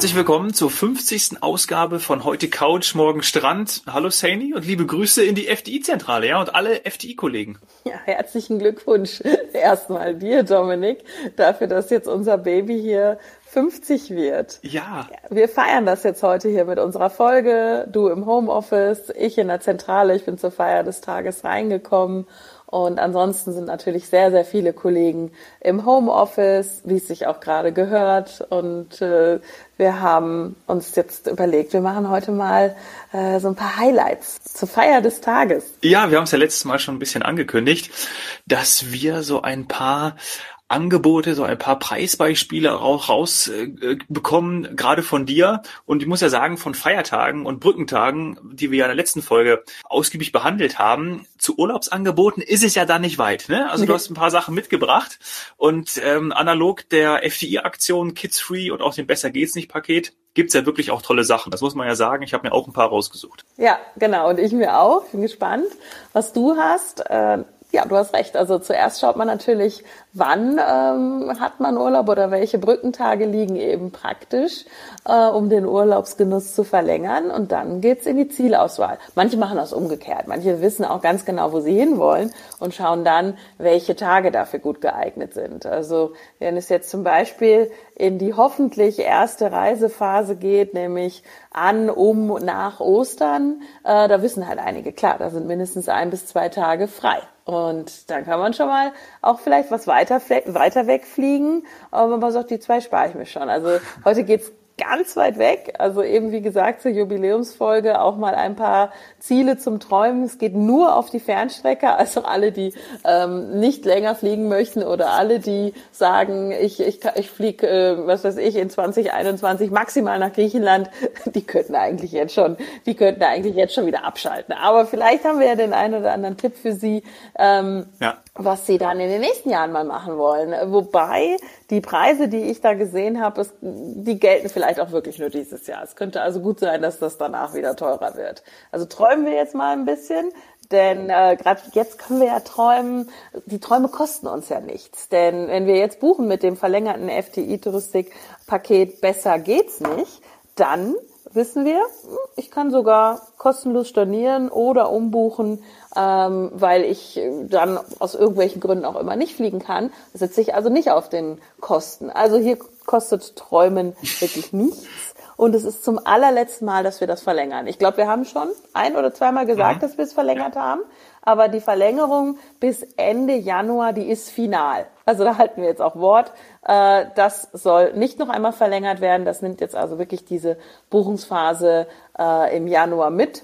Herzlich willkommen zur 50. Ausgabe von heute Couch, morgen Strand. Hallo Saini und liebe Grüße in die FDI-Zentrale, ja, und alle FDI-Kollegen. Ja, herzlichen Glückwunsch erstmal dir, Dominik, dafür, dass jetzt unser Baby hier 50 wird. Ja. Wir feiern das jetzt heute hier mit unserer Folge. Du im Homeoffice, ich in der Zentrale. Ich bin zur Feier des Tages reingekommen und ansonsten sind natürlich sehr, sehr viele Kollegen im Homeoffice, wie es sich auch gerade gehört. Und äh, wir haben uns jetzt überlegt, wir machen heute mal äh, so ein paar Highlights zur Feier des Tages. Ja, wir haben es ja letztes Mal schon ein bisschen angekündigt, dass wir so ein paar Angebote, so ein paar Preisbeispiele rausbekommen, äh, gerade von dir. Und ich muss ja sagen, von Feiertagen und Brückentagen, die wir ja in der letzten Folge ausgiebig behandelt haben, zu Urlaubsangeboten ist es ja da nicht weit. Ne? Also du hast ein paar Sachen mitgebracht und ähm, analog der FDI-Aktion Kids Free und auch dem Besser geht's nicht Paket gibt's ja wirklich auch tolle Sachen. Das muss man ja sagen. Ich habe mir auch ein paar rausgesucht. Ja, genau. Und ich mir auch. Ich bin gespannt, was du hast. Äh ja, du hast recht. Also zuerst schaut man natürlich, wann ähm, hat man Urlaub oder welche Brückentage liegen eben praktisch, äh, um den Urlaubsgenuss zu verlängern. Und dann geht's in die Zielauswahl. Manche machen das umgekehrt. Manche wissen auch ganz genau, wo sie hinwollen und schauen dann, welche Tage dafür gut geeignet sind. Also wenn es jetzt zum Beispiel in die hoffentlich erste Reisephase geht, nämlich an, um, nach Ostern, äh, da wissen halt einige, klar, da sind mindestens ein bis zwei Tage frei. Und dann kann man schon mal auch vielleicht was weiter, weiter wegfliegen, aber man sagt, die zwei spare ich mir schon. Also heute geht's ganz weit weg. Also eben wie gesagt zur Jubiläumsfolge auch mal ein paar Ziele zum Träumen. Es geht nur auf die Fernstrecke, also alle, die ähm, nicht länger fliegen möchten oder alle, die sagen, ich, ich, ich fliege, äh, was weiß ich, in 2021 maximal nach Griechenland, die könnten eigentlich jetzt schon, die könnten eigentlich jetzt schon wieder abschalten. Aber vielleicht haben wir ja den einen oder anderen Tipp für Sie, ähm, ja. Was Sie dann in den nächsten Jahren mal machen wollen. Wobei die Preise, die ich da gesehen habe, die gelten vielleicht auch wirklich nur dieses Jahr. Es könnte also gut sein, dass das danach wieder teurer wird. Also träumen wir jetzt mal ein bisschen, denn äh, gerade jetzt können wir ja träumen, die Träume kosten uns ja nichts. Denn wenn wir jetzt buchen mit dem verlängerten FTI-Touristik-Paket, besser geht's nicht, dann wissen wir, ich kann sogar kostenlos stornieren oder umbuchen, ähm, weil ich dann aus irgendwelchen Gründen auch immer nicht fliegen kann, sitze ich also nicht auf den Kosten. Also hier kostet Träumen wirklich nichts. Und es ist zum allerletzten Mal, dass wir das verlängern. Ich glaube, wir haben schon ein oder zweimal gesagt, mhm. dass wir es verlängert ja. haben. Aber die Verlängerung bis Ende Januar, die ist final. Also da halten wir jetzt auch Wort. Äh, das soll nicht noch einmal verlängert werden. Das nimmt jetzt also wirklich diese Buchungsphase äh, im Januar mit.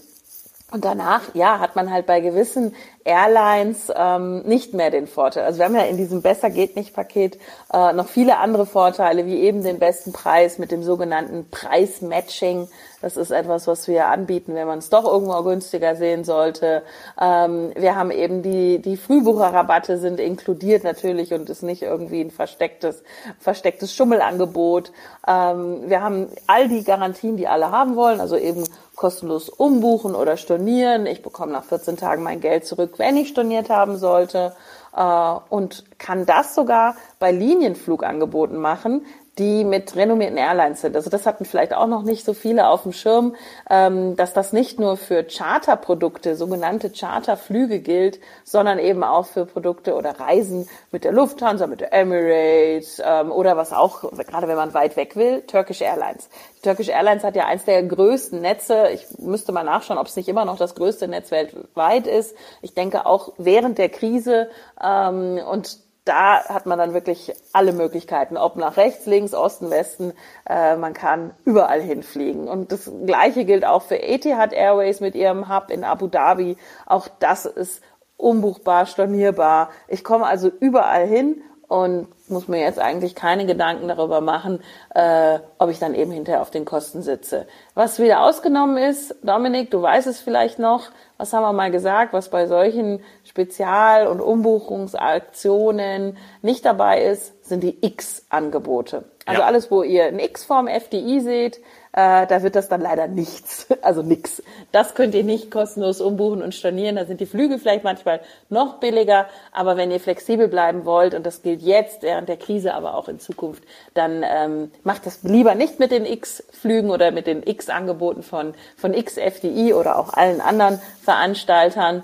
Und danach, ja, hat man halt bei gewissen Airlines ähm, nicht mehr den Vorteil. Also wir haben ja in diesem Besser geht nicht Paket äh, noch viele andere Vorteile, wie eben den besten Preis mit dem sogenannten Preismatching. Das ist etwas, was wir anbieten, wenn man es doch irgendwo günstiger sehen sollte. Ähm, wir haben eben die, die Frühbucherrabatte sind inkludiert natürlich und ist nicht irgendwie ein verstecktes, verstecktes Schummelangebot. Ähm, wir haben all die Garantien, die alle haben wollen, also eben kostenlos umbuchen oder stornieren. Ich bekomme nach 14 Tagen mein Geld zurück, wenn ich storniert haben sollte. Äh, und kann das sogar bei Linienflugangeboten machen, die mit renommierten Airlines sind. Also das hatten vielleicht auch noch nicht so viele auf dem Schirm, ähm, dass das nicht nur für Charterprodukte, sogenannte Charterflüge gilt, sondern eben auch für Produkte oder Reisen mit der Lufthansa, mit der Emirates ähm, oder was auch, gerade wenn man weit weg will, Turkish Airlines. Turkish Airlines hat ja eins der größten Netze. Ich müsste mal nachschauen, ob es nicht immer noch das größte Netz weltweit ist. Ich denke auch während der Krise ähm, und da hat man dann wirklich alle Möglichkeiten, ob nach rechts, links, Osten, Westen. Äh, man kann überall hinfliegen. Und das Gleiche gilt auch für Etihad Airways mit ihrem Hub in Abu Dhabi. Auch das ist umbuchbar, stornierbar. Ich komme also überall hin und muss mir jetzt eigentlich keine Gedanken darüber machen, äh, ob ich dann eben hinterher auf den Kosten sitze. Was wieder ausgenommen ist, Dominik, du weißt es vielleicht noch, was haben wir mal gesagt, was bei solchen Spezial- und Umbuchungsaktionen nicht dabei ist, sind die X-Angebote. Also Ja. alles, wo ihr ein X vorm FDI seht, äh, da wird das dann leider nichts. Also nix. Das könnt ihr nicht kostenlos umbuchen und stornieren. Da sind die Flüge vielleicht manchmal noch billiger. Aber wenn ihr flexibel bleiben wollt, und das gilt jetzt während der Krise, aber auch in Zukunft, dann ähm, macht das lieber nicht mit den X-Flügen oder mit den X-Angeboten von, von X-FDI oder auch allen anderen Veranstaltern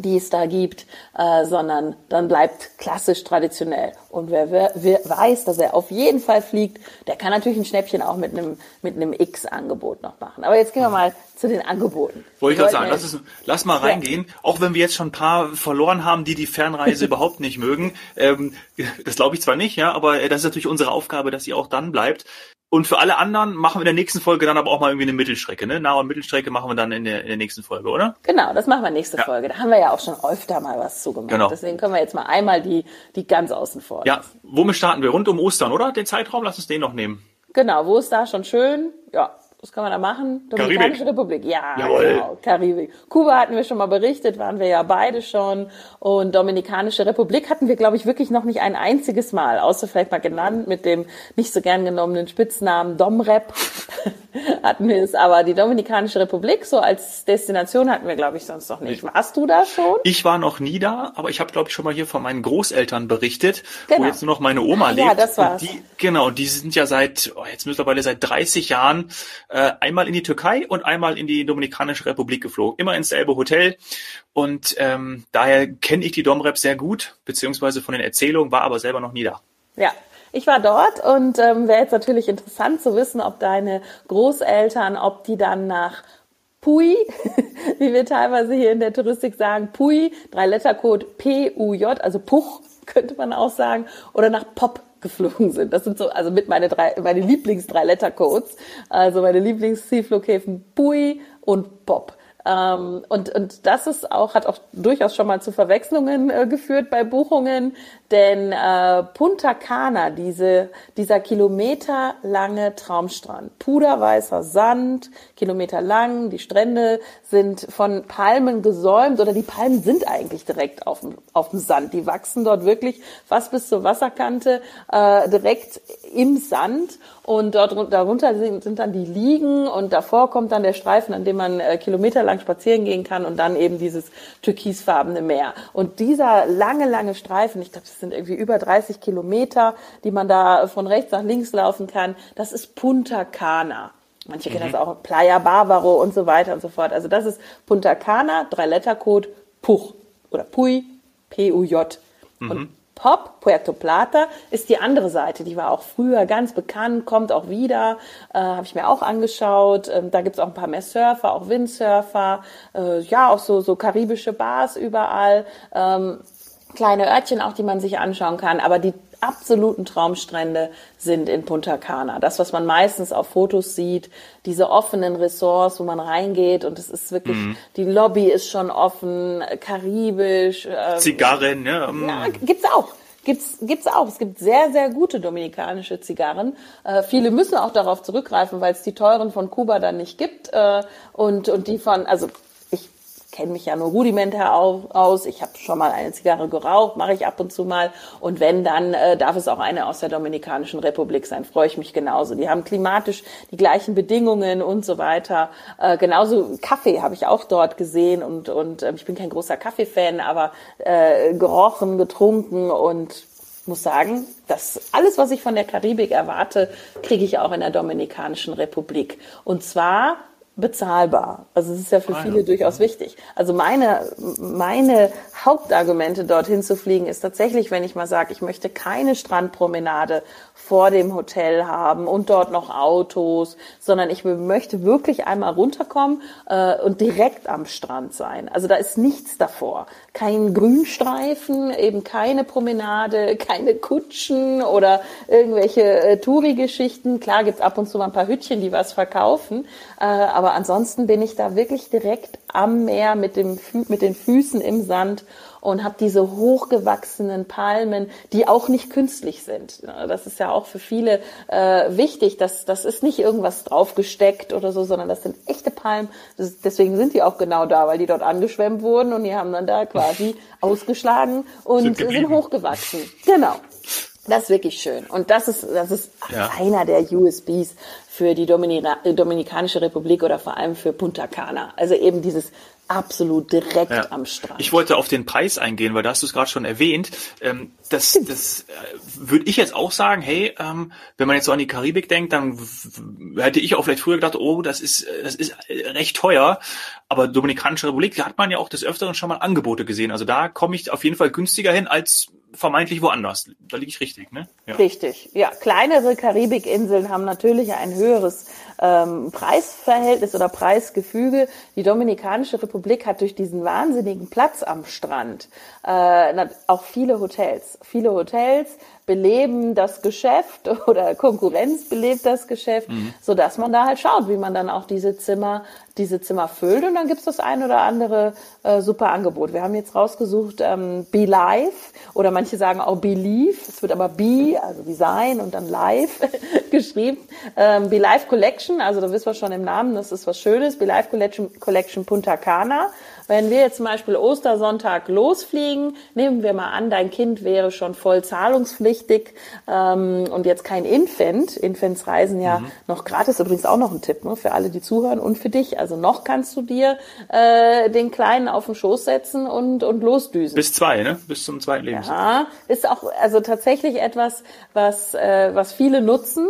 die es da gibt, äh, sondern dann bleibt klassisch traditionell. Und wer, wer, wer weiß, dass er auf jeden Fall fliegt, der kann natürlich ein Schnäppchen auch mit einem mit einem X-Angebot noch machen. Aber jetzt gehen wir mal zu den Angeboten. Wollte ich gerade sagen, lass, es, lass mal reingehen. Auch wenn wir jetzt schon ein paar verloren haben, die die Fernreise überhaupt nicht mögen. Ähm, das glaube ich zwar nicht, ja, aber äh, das ist natürlich unsere Aufgabe, dass ihr auch dann bleibt. Und für alle anderen machen wir in der nächsten Folge dann aber auch mal irgendwie eine Mittelstrecke. Ne? Nah- und Mittelstrecke machen wir dann in der, in der nächsten Folge, oder? Genau, das machen wir nächste Ja. Folge. Da haben wir ja auch schon öfter mal was zugemacht. Genau. Deswegen können wir jetzt mal einmal die, die ganz außen vor. Ja, womit starten wir? Rund um Ostern, oder? Den Zeitraum, lass uns den noch nehmen. Genau, wo ist da schon schön? Ja, was kann man da machen? Dominikanische Karibik. Republik, ja, Jawohl. genau, Karibik. Kuba hatten wir schon mal berichtet, waren wir ja beide schon. Und Dominikanische Republik hatten wir, glaube ich, wirklich noch nicht ein einziges Mal, außer vielleicht mal genannt mit dem nicht so gern genommenen Spitznamen Domrep hatten wir es. Aber die Dominikanische Republik so als Destination hatten wir, glaube ich, sonst noch nicht. Warst du da schon? Ich war noch nie da, aber ich habe, glaube ich, schon mal hier von meinen Großeltern berichtet, Genau. wo jetzt nur noch meine Oma lebt. ja, das war's. Und die, genau, die sind ja seit, oh, jetzt mittlerweile seit 30 Jahren äh, einmal in die Türkei und einmal in die Dominikanische Republik geflogen. Immer ins selbe Hotel. Und ähm, daher kenne ich die Domrep sehr gut, beziehungsweise von den Erzählungen, war aber selber noch nie da. Ja, ich war dort und ähm, wäre jetzt natürlich interessant zu wissen, ob deine Großeltern, ob die dann nach Pui, wie wir teilweise hier in der Touristik sagen, Pui, Drei-Letter-Code PUJ, also Puch könnte man auch sagen, oder nach Pop geflogen sind. Das sind so, also mit meine drei, meine Lieblings-Drei-Letter-Codes, also meine Lieblings-Zielflughäfen Pui und Pop. Ähm, und, und das ist auch, hat auch durchaus schon mal zu Verwechslungen äh, geführt bei Buchungen, denn äh, Punta Cana, diese, dieser kilometerlange Traumstrand, puderweißer Sand, Kilometer lang, die Strände sind von Palmen gesäumt oder die Palmen sind eigentlich direkt auf dem, auf dem Sand. Die wachsen dort wirklich fast bis zur Wasserkante äh, direkt im Sand und dort run- darunter sind, sind dann die Liegen und davor kommt dann der Streifen, an dem man äh, kilometerlang spazieren gehen kann und dann eben dieses türkisfarbene Meer. Und dieser lange, lange Streifen, ich glaube, das sind irgendwie über 30 Kilometer, die man da von rechts nach links laufen kann, das ist Punta Cana. Manche kennen das auch Playa Barbaro und so weiter und so fort. Also das ist Punta Cana, Drei-Letter-Code Puch oder Pui, P-U-J. Und Pop, Puerto Plata, ist die andere Seite. Die war auch früher ganz bekannt, kommt auch wieder, äh, habe ich mir auch angeschaut. Ähm, da gibt's auch ein paar mehr Surfer, auch Windsurfer, äh, ja, auch so, so karibische Bars überall. Ähm, kleine Örtchen auch, die man sich anschauen kann, aber die absoluten Traumstrände sind in Punta Cana. Das, was man meistens auf Fotos sieht, diese offenen Ressorts, wo man reingeht und es ist wirklich, die Lobby ist schon offen, karibisch. ähm, Zigarren, ne? ähm, ja, gibt's auch. Gibt's, gibt's auch. Es gibt sehr, sehr gute dominikanische Zigarren. Äh, viele müssen auch darauf zurückgreifen, weil es die teuren von Kuba dann nicht gibt. Äh, und, und die von, also kenne mich ja nur rudimentär au- aus. Ich habe schon mal eine Zigarre geraucht, mache ich ab und zu mal. Und wenn, dann äh, darf es auch eine aus der Dominikanischen Republik sein. Freue ich mich genauso. Die haben klimatisch die gleichen Bedingungen und so weiter. Äh, genauso Kaffee habe ich auch dort gesehen. Und, und ähm, ich bin kein großer Kaffeefan, aber äh, gerochen, getrunken und muss sagen, dass alles, was ich von der Karibik erwarte, kriege ich auch in der Dominikanischen Republik. Und zwar bezahlbar. Also es ist ja für Ah, ja. viele durchaus wichtig. Also meine, meine Hauptargumente, dorthin zu fliegen, ist tatsächlich, wenn ich mal sage, ich möchte keine Strandpromenade vor dem Hotel haben und dort noch Autos, sondern ich möchte wirklich einmal runterkommen äh, und direkt am Strand sein. Also da ist nichts davor. Kein Grünstreifen, eben keine Promenade, keine Kutschen oder irgendwelche äh, Touri-Geschichten. Klar gibt's ab und zu mal ein paar Hütchen, die was verkaufen, äh, aber ansonsten bin ich da wirklich direkt am Meer mit, dem, mit den Füßen im Sand und habe diese hochgewachsenen Palmen, die auch nicht künstlich sind. Das ist ja auch für viele äh, wichtig. dass das ist nicht irgendwas draufgesteckt oder so, sondern das sind echte Palmen. Das, deswegen sind die auch genau da, weil die dort angeschwemmt wurden und die haben dann da quasi ausgeschlagen und Sind sind, hochgewachsen. Genau. Das ist wirklich schön. Und das ist, das ist Ja. einer der USBs für die Dominika Dominikanische Republik oder vor allem für Punta Cana. Also eben dieses absolut direkt Ja. am Strand. Ich wollte auf den Preis eingehen, weil da hast du es gerade schon erwähnt. Ähm, das das äh, würde ich jetzt auch sagen, hey, ähm, wenn man jetzt so an die Karibik denkt, dann hätte ich auch vielleicht früher gedacht, oh, das ist, äh, das ist äh, recht teuer. Aber Dominikanische Republik, da hat man ja auch des Öfteren schon mal Angebote gesehen. Also da komme ich auf jeden Fall günstiger hin als vermeintlich woanders. Da liege ich richtig, ne? Ja. Richtig. Ja, kleinere Karibikinseln haben natürlich ein höheres ähm, Preisverhältnis oder Preisgefüge. Die Dominikanische Republik hat durch diesen wahnsinnigen Platz am Strand äh, auch viele Hotels. Viele Hotels beleben das Geschäft oder Konkurrenz belebt das Geschäft, so dass man da halt schaut, wie man dann auch diese Zimmer, diese Zimmer füllt und dann gibt's das ein oder andere äh, super Angebot. Wir haben jetzt rausgesucht ähm, Be Live oder manche sagen auch Believe. Es wird aber Be, also wie sein und dann Live geschrieben. Ähm, Be Live Collection, also da wissen wir schon im Namen, das ist was Schönes. Be Live Collection, Collection Punta Cana. Wenn wir jetzt zum Beispiel Ostersonntag losfliegen, nehmen wir mal an, dein Kind wäre schon voll zahlungspflichtig ähm, und jetzt kein Infant. Infants reisen ja noch gratis, übrigens auch noch ein Tipp ne, für alle, die zuhören und für dich. Also noch kannst du dir äh, den Kleinen auf den Schoß setzen und, und losdüsen. Bis zwei, ne? Bis zum zweiten Lebensjahr. Ja, ist auch also tatsächlich etwas, was, äh, was viele nutzen.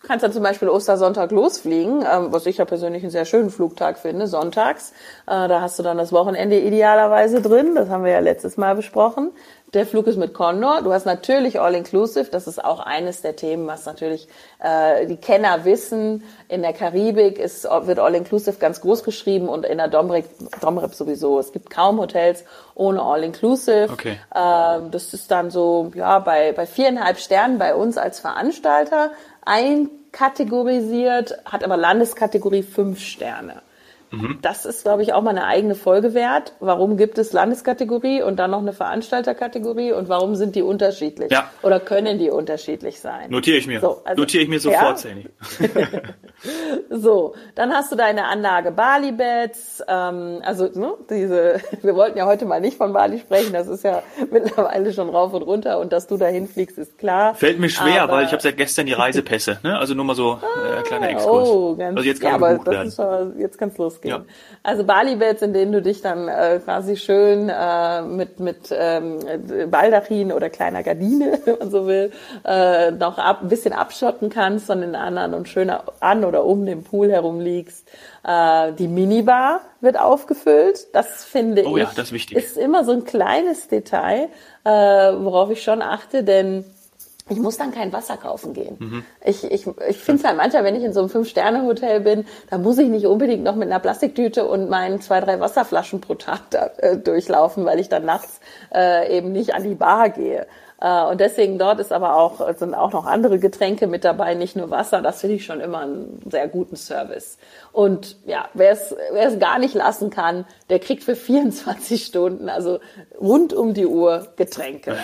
Du kannst dann zum Beispiel Ostersonntag losfliegen, ähm, was ich ja persönlich einen sehr schönen Flugtag finde, sonntags. Äh, da hast du dann das Wochenende idealerweise drin, das haben wir ja letztes Mal besprochen. Der Flug ist mit Condor. Du hast natürlich All-Inclusive. Das ist auch eines der Themen, was natürlich äh, die Kenner wissen. In der Karibik ist, wird All-Inclusive ganz groß geschrieben und in der Domrep, Domrep sowieso. Es gibt kaum Hotels ohne All-Inclusive. Okay. Ähm, das ist dann so, ja, bei, bei viereinhalb Sternen bei uns als Veranstalter einkategorisiert, hat aber Landeskategorie fünf Sterne. Mhm. Das ist, glaube ich, auch mal eine eigene Folge wert. Warum gibt es Landeskategorie und dann noch eine Veranstalterkategorie und warum sind die unterschiedlich? Ja. Oder können die unterschiedlich sein? Notiere ich mir. So, also- Notiere ich mir Ja? sofort, Sani. So, dann hast du deine Anlage Bali-Beds, ähm, also ne, diese, wir wollten ja heute mal nicht von Bali sprechen, das ist ja mittlerweile schon rauf und runter und dass du dahin fliegst, ist klar. Fällt mir schwer, Aber- weil ich habe seit gestern die Reisepässe. Ne? Also nur mal so äh, kleiner Exkurs. Oh, ganz, also jetzt ja, kann aber gebucht das ist schon, jetzt kann's losgehen. Ja. Also Bali-Beds, in denen du dich dann äh, quasi schön äh, mit mit ähm, Baldachin oder kleiner Gardine, wenn man so will, äh, noch ab, ein bisschen abschotten kannst von den anderen und schön an oder um den Pool herum liegst. Äh, die Minibar wird aufgefüllt. Das finde Oh ich ja, das ist ist immer so ein kleines Detail, äh, worauf ich schon achte, denn ich muss dann kein Wasser kaufen gehen. Mhm. Ich, ich, ich finde es halt manchmal, wenn ich in so einem Fünf-Sterne-Hotel bin, da muss ich nicht unbedingt noch mit einer Plastiktüte und meinen zwei, drei Wasserflaschen pro Tag da, äh, durchlaufen, weil ich dann nachts äh, eben nicht an die Bar gehe. Äh, und deswegen dort ist aber auch, sind auch noch andere Getränke mit dabei, nicht nur Wasser. Das finde ich schon immer einen sehr guten Service. Und ja, wer es, wer es gar nicht lassen kann, der kriegt für 24 Stunden, also rund um die Uhr Getränke.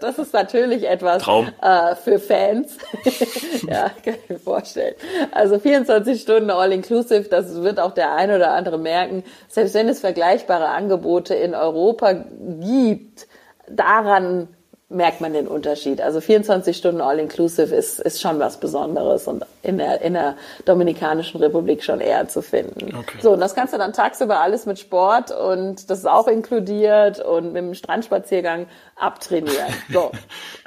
Das ist natürlich etwas äh, für Fans. ja, kann ich mir vorstellen. Also 24 Stunden All-Inclusive, das wird auch der ein oder andere merken. Selbst wenn es vergleichbare Angebote in Europa gibt, daran merkt man den Unterschied. Also 24 Stunden All-Inclusive ist, ist schon was Besonderes und in der, in der Dominikanischen Republik schon eher zu finden. Okay. So, und das kannst du dann tagsüber alles mit Sport und das ist auch inkludiert und mit dem Strandspaziergang abtrainieren. So.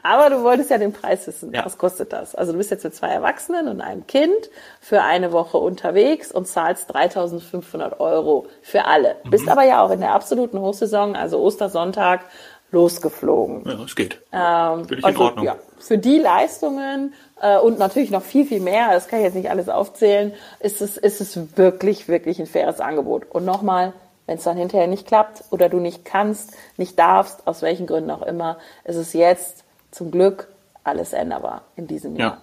Aber du wolltest ja den Preis wissen. Ja. Was kostet das? Also du bist jetzt mit zwei Erwachsenen und einem Kind für eine Woche unterwegs und zahlst 3500 Euro für alle. Mhm. Bist aber ja auch in der absoluten Hochsaison, also Ostersonntag, losgeflogen. Ja, es geht. Ähm, Finde ich in Ordnung. Ja, für die Leistungen äh, und natürlich noch viel, viel mehr, das kann ich jetzt nicht alles aufzählen, ist es, ist es wirklich, wirklich ein faires Angebot. Und nochmal, wenn es dann hinterher nicht klappt oder du nicht kannst, nicht darfst, aus welchen Gründen auch immer, ist es jetzt zum Glück alles änderbar in diesem Jahr. Ja.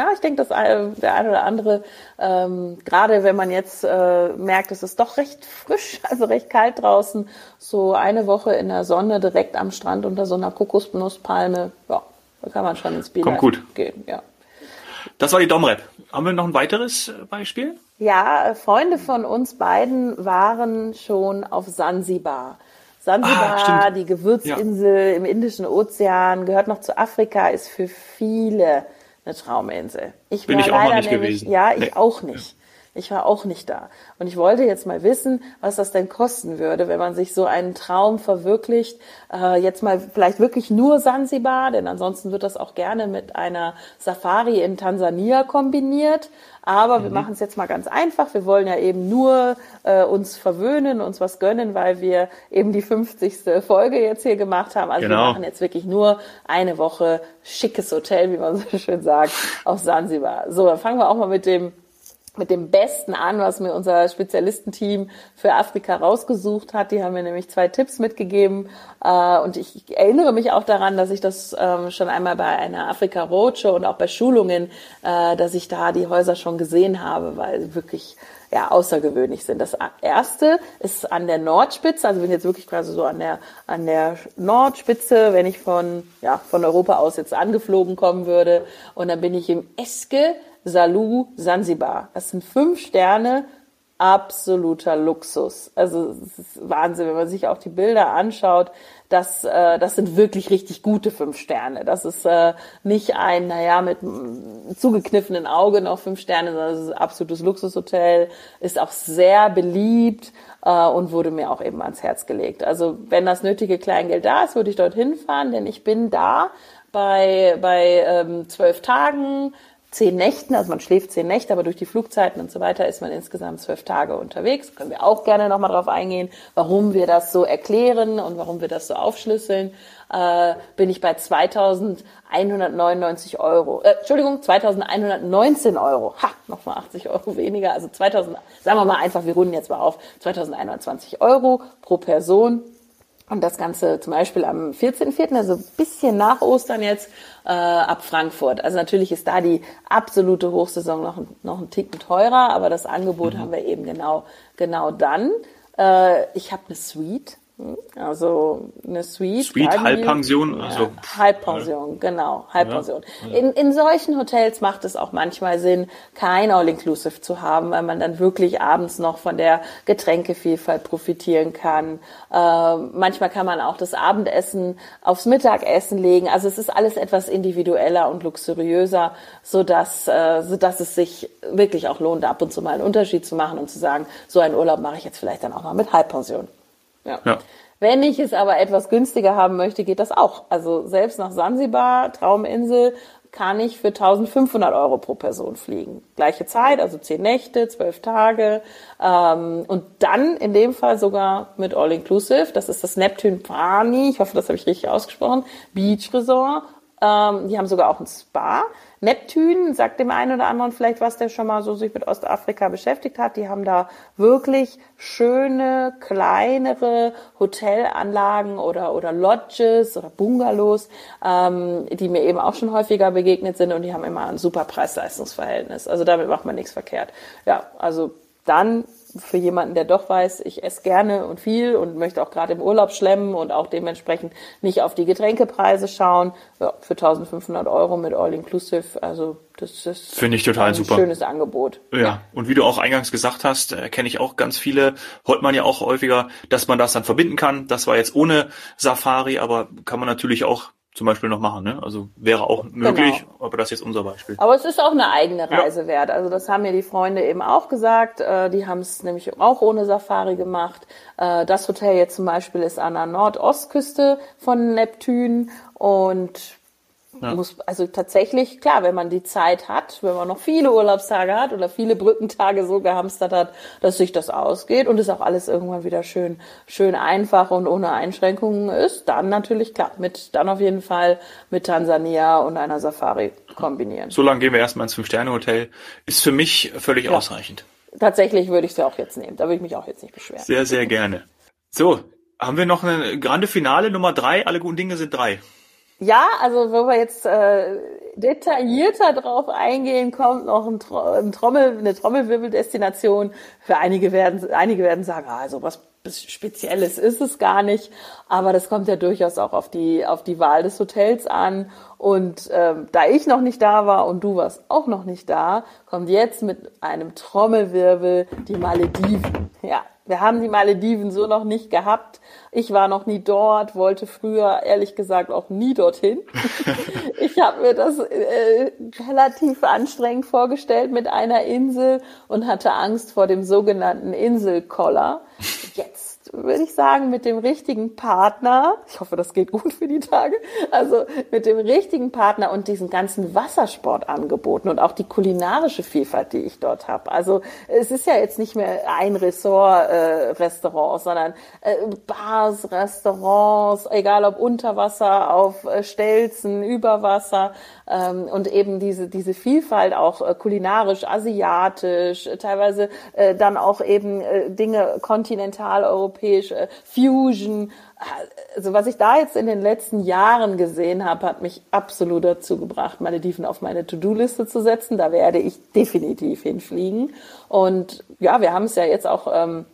Ja, ich denke, dass ein- der eine oder andere, ähm, gerade wenn man jetzt äh, merkt, es ist doch recht frisch, also recht kalt draußen, so eine Woche in der Sonne direkt am Strand unter so einer Kokosnusspalme, ja, da kann man schon ins Bier Kommt gut. gehen. Ja. Das war die Domrep. Haben wir noch ein weiteres äh, Beispiel? Ja, äh, Freunde von uns beiden waren schon auf Sansibar. Sansibar, ah, die Gewürzinsel ja. im Indischen Ozean, gehört noch zu Afrika, ist für viele eine Trauminsel. Ich Bin ich auch noch nicht nämlich, gewesen. Ja, ich nee. auch nicht. Ich war auch nicht da. Und ich wollte jetzt mal wissen, was das denn kosten würde, wenn man sich so einen Traum verwirklicht. Äh, jetzt mal vielleicht wirklich nur Sansibar, denn ansonsten wird das auch gerne mit einer Safari in Tansania kombiniert. Aber mhm. wir machen es jetzt mal ganz einfach. Wir wollen ja eben nur äh, uns verwöhnen, uns was gönnen, weil wir eben die 50. Folge jetzt hier gemacht haben. Also genau. wir machen jetzt wirklich nur eine Woche schickes Hotel, wie man so schön sagt, auf Sansibar. So, dann fangen wir auch mal mit dem mit dem Besten an, was mir unser Spezialistenteam für Afrika rausgesucht hat. Die haben mir nämlich zwei Tipps mitgegeben. Äh, und ich erinnere mich auch daran, dass ich das ähm, schon einmal bei einer Afrika Roadshow und auch bei Schulungen, äh, dass ich da die Häuser schon gesehen habe, weil sie wirklich ja, außergewöhnlich sind. Das erste ist an der Nordspitze, also bin jetzt wirklich quasi so an der, an der Nordspitze, wenn ich von, ja, von Europa aus jetzt angeflogen kommen würde. Und dann bin ich im Eske Salou Sansibar. Das sind fünf Sterne, absoluter Luxus. Also es ist Wahnsinn, wenn man sich auch die Bilder anschaut. Das, äh, das sind wirklich richtig gute fünf Sterne. Das ist äh, nicht ein, naja, mit zugekniffenen Augen noch fünf Sterne, sondern es ist ein absolutes Luxushotel, ist auch sehr beliebt äh, und wurde mir auch eben ans Herz gelegt. Also wenn das nötige Kleingeld da ist, würde ich dorthin fahren, denn ich bin da bei, bei ähm, zwölf Tagen zehn Nächten, also man schläft zehn Nächte, aber durch die Flugzeiten und so weiter ist man insgesamt zwölf Tage unterwegs. Können wir auch gerne nochmal drauf eingehen, warum wir das so erklären und warum wir das so aufschlüsseln. Äh, bin ich bei 2.199 Euro. Äh, Entschuldigung, 2.119 Euro. Ha, nochmal 80 Euro weniger. Also 2.000, sagen wir mal einfach, wir runden jetzt mal auf, 2.120 Euro pro Person und das Ganze zum Beispiel am 14.04., also ein bisschen nach Ostern jetzt, äh, ab Frankfurt. Also natürlich ist da die absolute Hochsaison noch, noch ein Ticken teurer, aber das Angebot mhm. haben wir eben genau, genau dann. Äh, ich habe eine Suite also eine Suite. Suite, Halbpension, ja, also. Halbpension, genau, Halbpension. Ja, ja. In, in solchen Hotels macht es auch manchmal Sinn, kein All-Inclusive zu haben, weil man dann wirklich abends noch von der Getränkevielfalt profitieren kann. Äh, manchmal kann man auch das Abendessen aufs Mittagessen legen. Also es ist alles etwas individueller und luxuriöser, so dass, äh, so dass es sich wirklich auch lohnt, ab und zu mal einen Unterschied zu machen und zu sagen, so einen Urlaub mache ich jetzt vielleicht dann auch mal mit Halbpension. Ja. ja. Wenn ich es aber etwas günstiger haben möchte, geht das auch. Also selbst nach Sansibar, Trauminsel, kann ich für 1500 Euro pro Person fliegen. Gleiche Zeit, also zehn Nächte, zwölf Tage. Ähm, und dann in dem Fall sogar mit All Inclusive. Das ist das Neptune Pani, ich hoffe, das habe ich richtig ausgesprochen, Beach Resort. Ähm, die haben sogar auch ein Spa. Neptun sagt dem einen oder anderen vielleicht was, der schon mal so sich mit Ostafrika beschäftigt hat. Die haben da wirklich schöne, kleinere Hotelanlagen oder, oder Lodges oder Bungalows, ähm, die mir eben auch schon häufiger begegnet sind und die haben immer ein super Preis-Leistungs-Verhältnis. Also damit macht man nichts verkehrt. Ja, also dann für jemanden, der doch weiß, ich esse gerne und viel und möchte auch gerade im Urlaub schlemmen und auch dementsprechend nicht auf die Getränkepreise schauen, ja, für 1500 Euro mit All Inclusive, also das ist finde ich total ein super. schönes Angebot. Ja. und wie du auch eingangs gesagt hast, äh, kenne ich auch ganz viele, hört man ja auch häufiger, dass man das dann verbinden kann. Das war jetzt ohne Safari, aber kann man natürlich auch zum Beispiel noch machen. Ne? Also wäre auch möglich, genau. aber das ist jetzt unser Beispiel. Aber es ist auch eine eigene Reise ja. wert. Also das haben mir die Freunde eben auch gesagt. Äh, die haben es nämlich auch ohne Safari gemacht. Äh, das Hotel jetzt zum Beispiel ist an der Nordostküste von Neptun und ja. Muss, also tatsächlich, klar, wenn man die Zeit hat, wenn man noch viele Urlaubstage hat oder viele Brückentage so gehamstert hat, dass sich das ausgeht und es auch alles irgendwann wieder schön, schön einfach und ohne Einschränkungen ist, dann natürlich klar, mit, dann auf jeden Fall mit Tansania und einer Safari kombinieren. So lange gehen wir erstmal ins Fünf-Sterne-Hotel. Ist für mich völlig ja. ausreichend. Tatsächlich würde ich sie auch jetzt nehmen. Da würde ich mich auch jetzt nicht beschweren. Sehr, sehr gerne. So, haben wir noch eine grande Finale Nummer drei? Alle guten Dinge sind drei. Ja, also wo wir jetzt äh, detaillierter drauf eingehen, kommt noch ein, ein Trommel, eine Trommelwirbeldestination. Für einige werden, einige werden sagen, ah, also was Spezielles ist es gar nicht, aber das kommt ja durchaus auch auf die auf die Wahl des Hotels an. Und ähm, da ich noch nicht da war und du warst auch noch nicht da, kommt jetzt mit einem Trommelwirbel die Malediven. Ja, wir haben die Malediven so noch nicht gehabt. Ich war noch nie dort, wollte früher ehrlich gesagt auch nie dorthin. ich habe mir das äh, relativ anstrengend vorgestellt mit einer Insel und hatte Angst vor dem sogenannten Inselkoller. Jetzt würde ich sagen, mit dem richtigen Partner, ich hoffe, das geht gut für die Tage, also mit dem richtigen Partner und diesen ganzen Wassersportangeboten und auch die kulinarische Vielfalt, die ich dort habe. Also es ist ja jetzt nicht mehr ein Ressort-Restaurant, äh, sondern äh, Bars, Restaurants, egal ob unter Wasser, auf äh, Stelzen, über Wasser ähm, und eben diese, diese Vielfalt auch äh, kulinarisch, asiatisch, teilweise äh, dann auch eben äh, Dinge kontinental europäisch, äh, Fusion. Also was ich da jetzt in den letzten Jahren gesehen habe, hat mich absolut dazu gebracht, Malediven auf meine To-Do-Liste zu setzen. Da werde ich definitiv hinfliegen. Und ja, wir haben es ja jetzt auch ähm,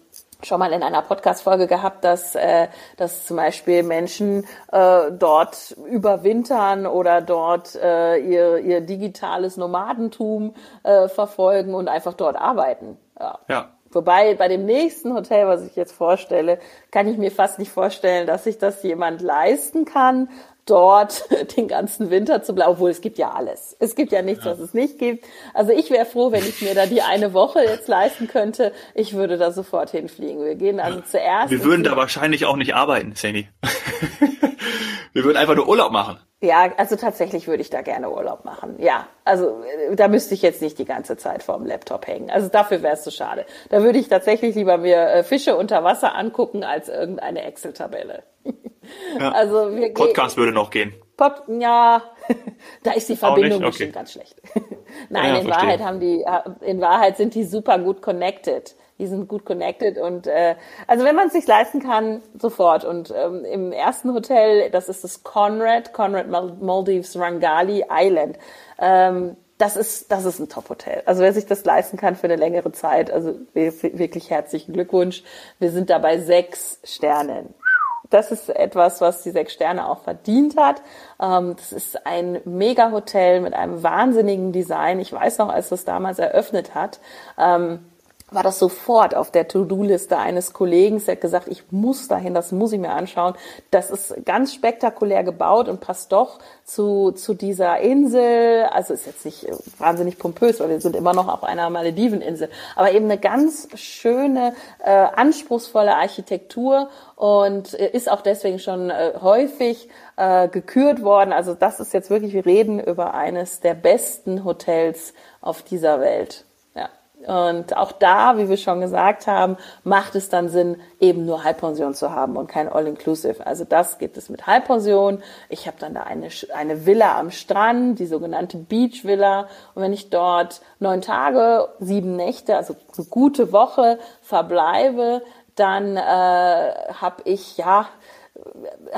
schon mal in einer Podcast-Folge gehabt, dass, äh, dass zum Beispiel Menschen äh, dort überwintern oder dort äh, ihr, ihr digitales Nomadentum äh, verfolgen und einfach dort arbeiten. Ja. ja. Wobei bei dem nächsten Hotel, was ich jetzt vorstelle, kann ich mir fast nicht vorstellen, dass sich das jemand leisten kann, dort den ganzen Winter zu bleiben, obwohl es gibt ja alles. Es gibt ja nichts, ja. was es nicht gibt. Also ich wäre froh, wenn ich mir da die eine Woche jetzt leisten könnte. Ich würde da sofort hinfliegen. Wir gehen also zuerst. Wir würden da wahrscheinlich auch nicht arbeiten, Sandy. Wir würden einfach nur Urlaub machen. Ja, also tatsächlich würde ich da gerne Urlaub machen. Ja, also äh, da müsste ich jetzt nicht die ganze Zeit vorm Laptop hängen. Also dafür wäre es zu so schade. Da würde ich tatsächlich lieber mir äh, Fische unter Wasser angucken als irgendeine Excel-Tabelle. Ja. Also wir Podcast würde noch gehen. Pod, ja, da ist die Verbindung okay. bestimmt ganz schlecht. Nein, ja, in verstehe. Wahrheit haben die, in Wahrheit sind die super gut connected. Die sind gut connected und äh, also wenn man es sich leisten kann, sofort. Und ähm, im ersten Hotel, das ist das Conrad, Conrad Maldives Rangali Island. Ähm, das ist, das ist ein Top-Hotel. Also wer sich das leisten kann für eine längere Zeit, also wirklich herzlichen Glückwunsch. Wir sind da bei sechs Sternen das ist etwas, was die sechs Sterne auch verdient hat. Ähm, das ist ein Mega-Hotel mit einem wahnsinnigen Design. Ich weiß noch, als das damals eröffnet hat, ähm, war das sofort auf der To-Do-Liste eines Kollegen. Der hat gesagt, ich muss dahin, das muss ich mir anschauen. Das ist ganz spektakulär gebaut und passt doch zu, zu dieser Insel. Also ist jetzt nicht wahnsinnig pompös, weil wir sind immer noch auf einer Malediveninsel. Aber eben eine ganz schöne, äh, anspruchsvolle Architektur und äh, ist auch deswegen schon äh, häufig äh, gekürt worden. Also das ist jetzt wirklich, wir reden über eines der besten Hotels auf dieser Welt. Und auch da, wie wir schon gesagt haben, macht es dann Sinn, eben nur Halbpension zu haben und kein All-Inclusive. Also das gibt es mit Halbpension. Ich habe dann da eine, eine Villa am Strand, die sogenannte Beach Villa. Und wenn ich dort neun Tage, sieben Nächte, also eine gute Woche verbleibe, dann äh, habe ich ja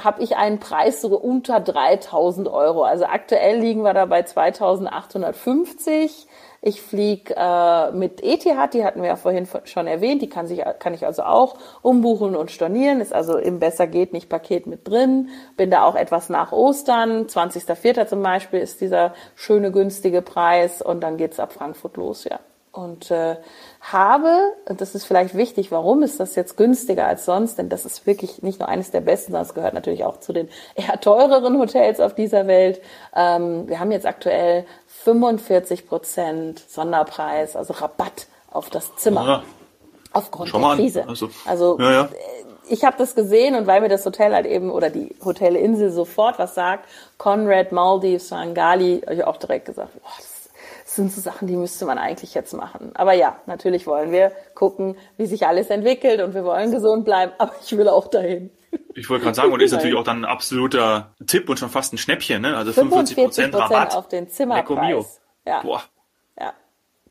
habe ich einen Preis so unter 3000 Euro. Also aktuell liegen wir da bei 2850 ich fliege äh, mit Etihad, die hatten wir ja vorhin schon erwähnt, die kann, sich, kann ich also auch umbuchen und stornieren, ist also im Besser geht nicht Paket mit drin. Bin da auch etwas nach Ostern, 20.04. zum Beispiel ist dieser schöne günstige Preis und dann geht's ab Frankfurt los, ja. Und äh, habe, und das ist vielleicht wichtig, warum ist das jetzt günstiger als sonst? Denn das ist wirklich nicht nur eines der besten, sondern es gehört natürlich auch zu den eher teureren Hotels auf dieser Welt. Ähm, wir haben jetzt aktuell 45 Prozent Sonderpreis, also Rabatt auf das Zimmer. Ja. Aufgrund der Krise. Also, also ja, ja. Äh, ich habe das gesehen und weil mir das Hotel halt eben oder die Hotelinsel sofort was sagt, Conrad, Maldives, Sangali, habe ich auch direkt gesagt, boah, das, das sind so Sachen, die müsste man eigentlich jetzt machen. Aber ja, natürlich wollen wir gucken, wie sich alles entwickelt und wir wollen gesund bleiben, aber ich will auch dahin. Ich wollte gerade sagen, und ist natürlich auch dann ein absoluter Tipp und schon fast ein Schnäppchen, ne? Also 45 Prozent Rabatt. auf den Zimmerpreis. Ja. Boah. Ja.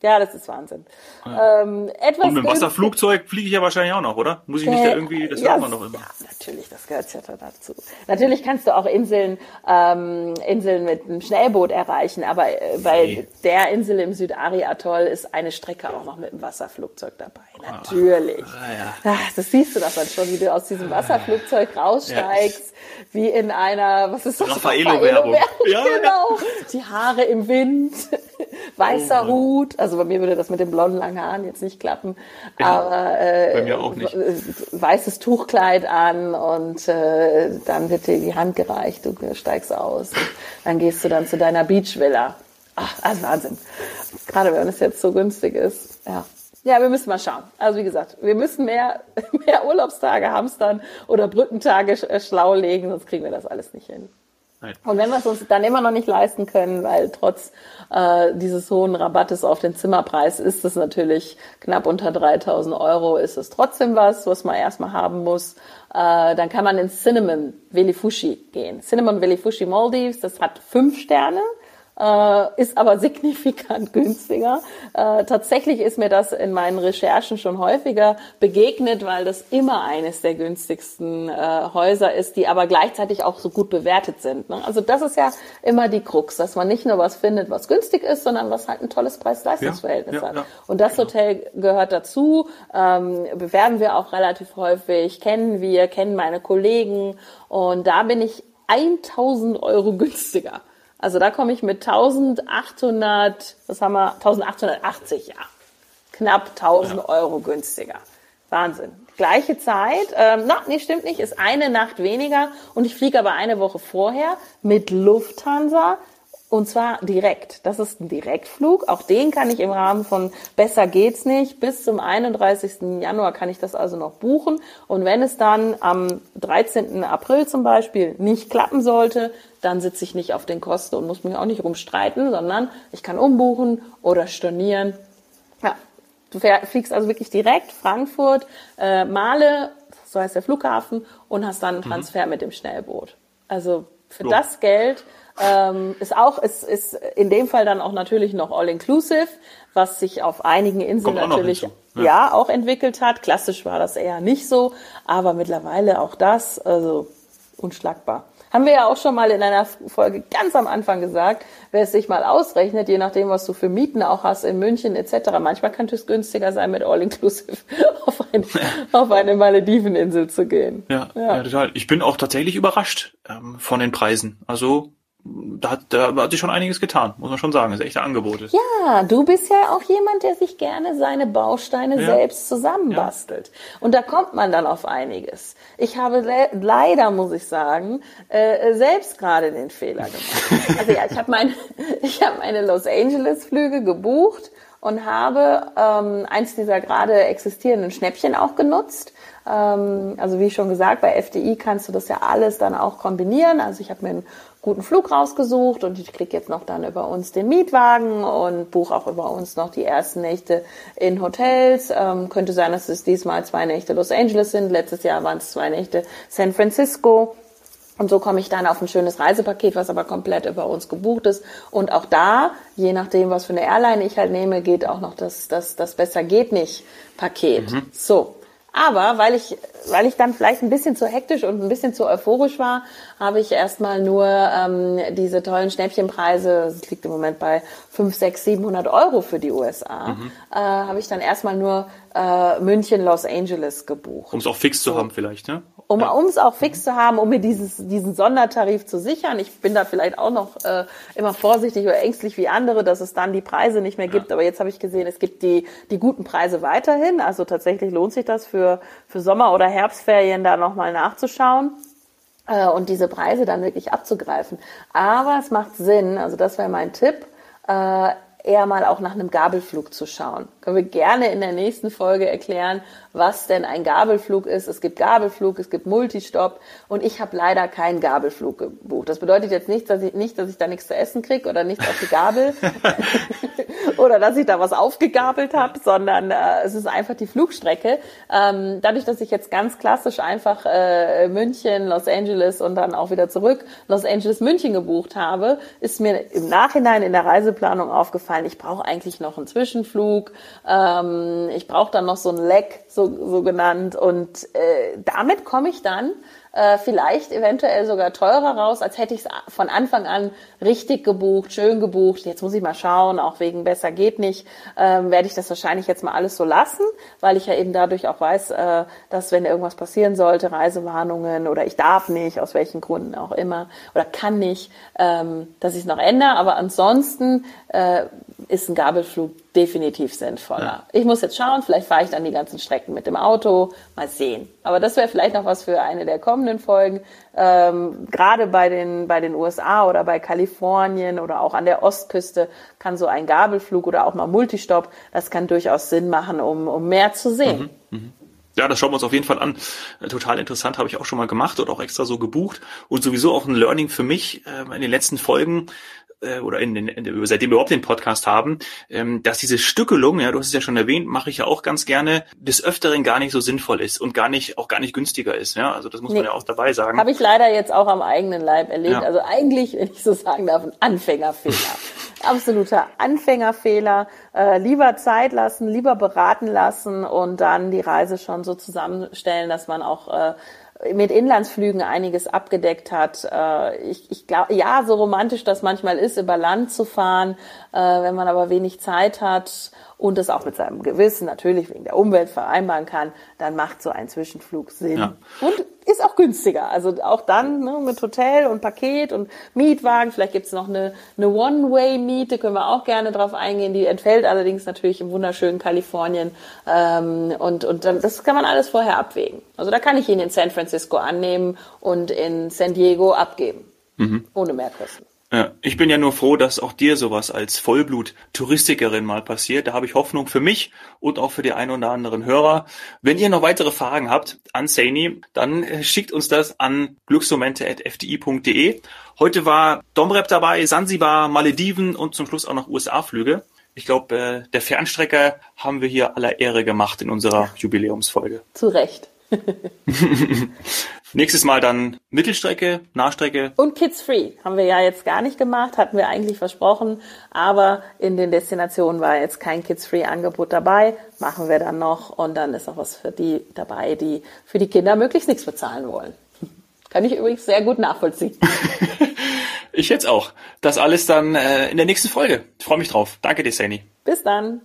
Ja, das ist Wahnsinn. Ja. Ähm, etwas Und mit dem Wasserflugzeug fliege ich ja wahrscheinlich auch noch, oder? Muss ich mich da irgendwie, das ja, hört man doch immer. Ja, natürlich, das gehört ja dazu. Natürlich kannst du auch Inseln, ähm, Inseln mit einem Schnellboot erreichen, aber äh, bei nee. der Insel im Südari-Atoll ist eine Strecke auch noch mit dem Wasserflugzeug dabei. Natürlich. Ah, ja. Ach, das siehst du doch dann schon, wie du aus diesem Wasserflugzeug raussteigst, ja. wie in einer, was ist das? Raffaello-Werbung. Raffaello ja, genau. Die Haare im Wind, weißer oh, Hut, also bei mir würde das mit den blonden langen Haaren jetzt nicht klappen. Aber äh, bei mir auch nicht. weißes Tuchkleid an und äh, dann wird dir die Hand gereicht, du steigst aus. dann gehst du dann zu deiner Beachvilla. Ach, das ist Wahnsinn. Gerade wenn es jetzt so günstig ist. Ja. Ja, wir müssen mal schauen. Also wie gesagt, wir müssen mehr, mehr Urlaubstage hamstern oder Brückentage äh, schlau legen, sonst kriegen wir das alles nicht hin. Nein. Und wenn wir es uns dann immer noch nicht leisten können, weil trotz äh, dieses hohen Rabattes auf den Zimmerpreis ist es natürlich knapp unter 3000 Euro, ist es trotzdem was, was man erstmal haben muss. Äh, dann kann man ins Cinnamon Velifushi gehen. Cinnamon Velifushi Maldives, das hat fünf Sterne äh, ist aber signifikant günstiger. Äh, tatsächlich ist mir das in meinen Recherchen schon häufiger begegnet, weil das immer eines der günstigsten äh, Häuser ist, die aber gleichzeitig auch so gut bewertet sind. Ne? Also das ist ja immer die Krux, dass man nicht nur was findet, was günstig ist, sondern was halt ein tolles Preis-Leistungs-Verhältnis ja, ja, hat. Ja. Und das Hotel gehört dazu, ähm, bewerben wir auch relativ häufig, kennen wir, kennen meine Kollegen und da bin ich 1000 Euro günstiger. Also da komme ich mit 1800, was haben wir, 1880, ja. Knapp 1000 ja. Euro günstiger. Wahnsinn. Gleiche Zeit, ähm, na, nee, stimmt nicht, ist eine Nacht weniger und ich fliege aber eine Woche vorher mit Lufthansa und zwar direkt. Das ist ein Direktflug. Auch den kann ich im Rahmen von Besser geht's nicht. Bis zum 31. Januar kann ich das also noch buchen. Und wenn es dann am 13. April zum Beispiel nicht klappen sollte, dann sitze ich nicht auf den Kosten und muss mich auch nicht rumstreiten, sondern ich kann umbuchen oder stornieren. Ja, du fliegst also wirklich direkt Frankfurt, äh, Male, so heißt der Flughafen, und hast dann einen mhm. Transfer mhm. mit dem Schnellboot. Also für so. das Geld ähm, ist auch, ist, ist in dem Fall dann auch natürlich noch all-inclusive, was sich auf einigen Inseln natürlich ja. ja. auch entwickelt hat. Klassisch war das eher nicht so, aber mittlerweile auch das, also unschlagbar. Haben wir ja auch schon mal in einer Folge ganz am Anfang gesagt, wer es sich mal ausrechnet, je nachdem, was du für Mieten auch hast in München etc. Manchmal könnte es günstiger sein, mit All-Inclusive auf, ein, auf eine Malediveninsel zu gehen. Ja, ja. ja, total. Ich bin auch tatsächlich überrascht ähm, von den Preisen. Also da hat, da hat sich schon einiges getan, muss man schon sagen. Das ist echte Angebote. Ja, du bist ja auch jemand, der sich gerne seine Bausteine ja. selbst zusammenbastelt. Ja. Und da kommt man dann auf einiges. Ich habe le leider, muss ich sagen, äh, selbst gerade den Fehler gemacht. Also ja, ich habe meine, ich habe meine Los Angeles Flüge gebucht und habe ähm, eins dieser gerade existierenden Schnäppchen auch genutzt. Ähm, also wie schon gesagt, bei FDI kannst du das ja alles dann auch kombinieren. Also ich habe mir einen guten Flug rausgesucht und ich kriege jetzt noch dann über uns den Mietwagen und buche auch über uns noch die ersten Nächte in Hotels. Ähm, könnte sein, dass es diesmal zwei Nächte Los Angeles sind. Letztes Jahr waren es zwei Nächte San Francisco. Und so komme ich dann auf ein schönes Reisepaket, was aber komplett über uns gebucht ist. Und auch da, je nachdem, was für eine Airline ich halt nehme, geht auch noch das, das, das besser geht nicht Paket. Mhm. So. Aber weil ich, weil ich dann vielleicht ein bisschen zu hektisch und ein bisschen zu euphorisch war, habe ich erstmal nur ähm, diese tollen Schnäppchenpreise, das liegt im Moment bei 5, 6, 700 Euro für die USA, mhm. äh, habe ich dann erstmal nur äh, München, Los Angeles gebucht. Um es auch fix so. zu haben vielleicht, ne? Um ja. es auch fix zu haben, um mir dieses, diesen Sondertarif zu sichern. Ich bin da vielleicht auch noch äh, immer vorsichtig oder ängstlich wie andere, dass es dann die Preise nicht mehr gibt. Ja. Aber jetzt habe ich gesehen, es gibt die, die guten Preise weiterhin. Also tatsächlich lohnt sich das für, für Sommer- oder Herbstferien da nochmal nachzuschauen äh, und diese Preise dann wirklich abzugreifen. Aber es macht Sinn, also das wäre mein Tipp, äh, eher mal auch nach einem Gabelflug zu schauen. Können wir gerne in der nächsten Folge erklären, was denn ein Gabelflug ist. Es gibt Gabelflug, es gibt Multistop und ich habe leider keinen Gabelflug gebucht. Das bedeutet jetzt nicht, dass ich nicht, dass ich da nichts zu essen kriege oder nichts auf die Gabel oder dass ich da was aufgegabelt habe, sondern äh, es ist einfach die Flugstrecke. Ähm, dadurch, dass ich jetzt ganz klassisch einfach äh, München, Los Angeles und dann auch wieder zurück Los Angeles, München gebucht habe, ist mir im Nachhinein in der Reiseplanung aufgefallen, ich brauche eigentlich noch einen Zwischenflug, ähm, ich brauche dann noch so ein Leck, so, so genannt und äh, damit komme ich dann äh, vielleicht eventuell sogar teurer raus, als hätte ich es von Anfang an richtig gebucht, schön gebucht. Jetzt muss ich mal schauen, auch wegen besser geht nicht, ähm, werde ich das wahrscheinlich jetzt mal alles so lassen, weil ich ja eben dadurch auch weiß, äh, dass wenn irgendwas passieren sollte, Reisewarnungen oder ich darf nicht, aus welchen Gründen auch immer, oder kann nicht, ähm, dass ich es noch ändere. Aber ansonsten äh, ist ein Gabelflug definitiv sinnvoller. Ja. Ich muss jetzt schauen, vielleicht fahre ich dann die ganzen Strecken mit dem Auto, mal sehen. Aber das wäre vielleicht noch was für eine der kommenden Folgen. Ähm, Gerade bei den, bei den USA oder bei Kalifornien oder auch an der Ostküste kann so ein Gabelflug oder auch mal Multistop, das kann durchaus Sinn machen, um, um mehr zu sehen. Mhm, mh. Ja, das schauen wir uns auf jeden Fall an. Total interessant, habe ich auch schon mal gemacht und auch extra so gebucht. Und sowieso auch ein Learning für mich äh, in den letzten Folgen, äh, oder in den, in, seitdem wir überhaupt den Podcast haben, ähm, dass diese Stückelung, ja, du hast es ja schon erwähnt, mache ich ja auch ganz gerne, des Öfteren gar nicht so sinnvoll ist und gar nicht, auch gar nicht günstiger ist. Ja, also das muss nee. man ja auch dabei sagen. Habe ich leider jetzt auch am eigenen Leib erlebt. Ja. Also eigentlich, wenn ich so sagen darf, ein Anfängerfehler. Absoluter Anfängerfehler. Äh, lieber Zeit lassen, lieber beraten lassen und dann die Reise schon so zusammenstellen, dass man auch äh, mit Inlandsflügen einiges abgedeckt hat. Äh, ich, ich glaube, ja, so romantisch das manchmal ist, über Land zu fahren, äh, wenn man aber wenig Zeit hat und das auch mit seinem Gewissen natürlich wegen der Umwelt vereinbaren kann, dann macht so ein Zwischenflug Sinn. Ja. Und ist auch günstiger. Also auch dann ne, mit Hotel und Paket und Mietwagen. Vielleicht gibt's noch eine, eine One-Way-Miete, können wir auch gerne drauf eingehen. Die entfällt allerdings natürlich im wunderschönen Kalifornien. Ähm, und und dann, das kann man alles vorher abwägen. Also da kann ich ihn in San Francisco annehmen und in San Diego abgeben. Mhm. Ohne Mehrkosten. Ja, ich bin ja nur froh, dass auch dir sowas als Vollblut-Touristikerin mal passiert. Da habe ich Hoffnung für mich und auch für die ein oder anderen Hörer. Wenn ihr noch weitere Fragen habt an Saini, dann äh, schickt uns das an glücksmomente.fdi.de. Heute war Domrep dabei, Sansibar, Malediven und zum Schluss auch noch USA-Flüge. Ich glaube, äh, der Fernstrecker haben wir hier aller Ehre gemacht in unserer Jubiläumsfolge. Zu Recht. Nächstes Mal dann Mittelstrecke, Nahstrecke. Und Kids Free haben wir ja jetzt gar nicht gemacht, hatten wir eigentlich versprochen, aber in den Destinationen war jetzt kein Kids Free Angebot dabei. Machen wir dann noch und dann ist auch was für die dabei, die für die Kinder möglichst nichts bezahlen wollen. Kann ich übrigens sehr gut nachvollziehen. ich jetzt auch. Das alles dann äh, in der nächsten Folge. Ich freue mich drauf. Danke dir, Sani. Bis dann.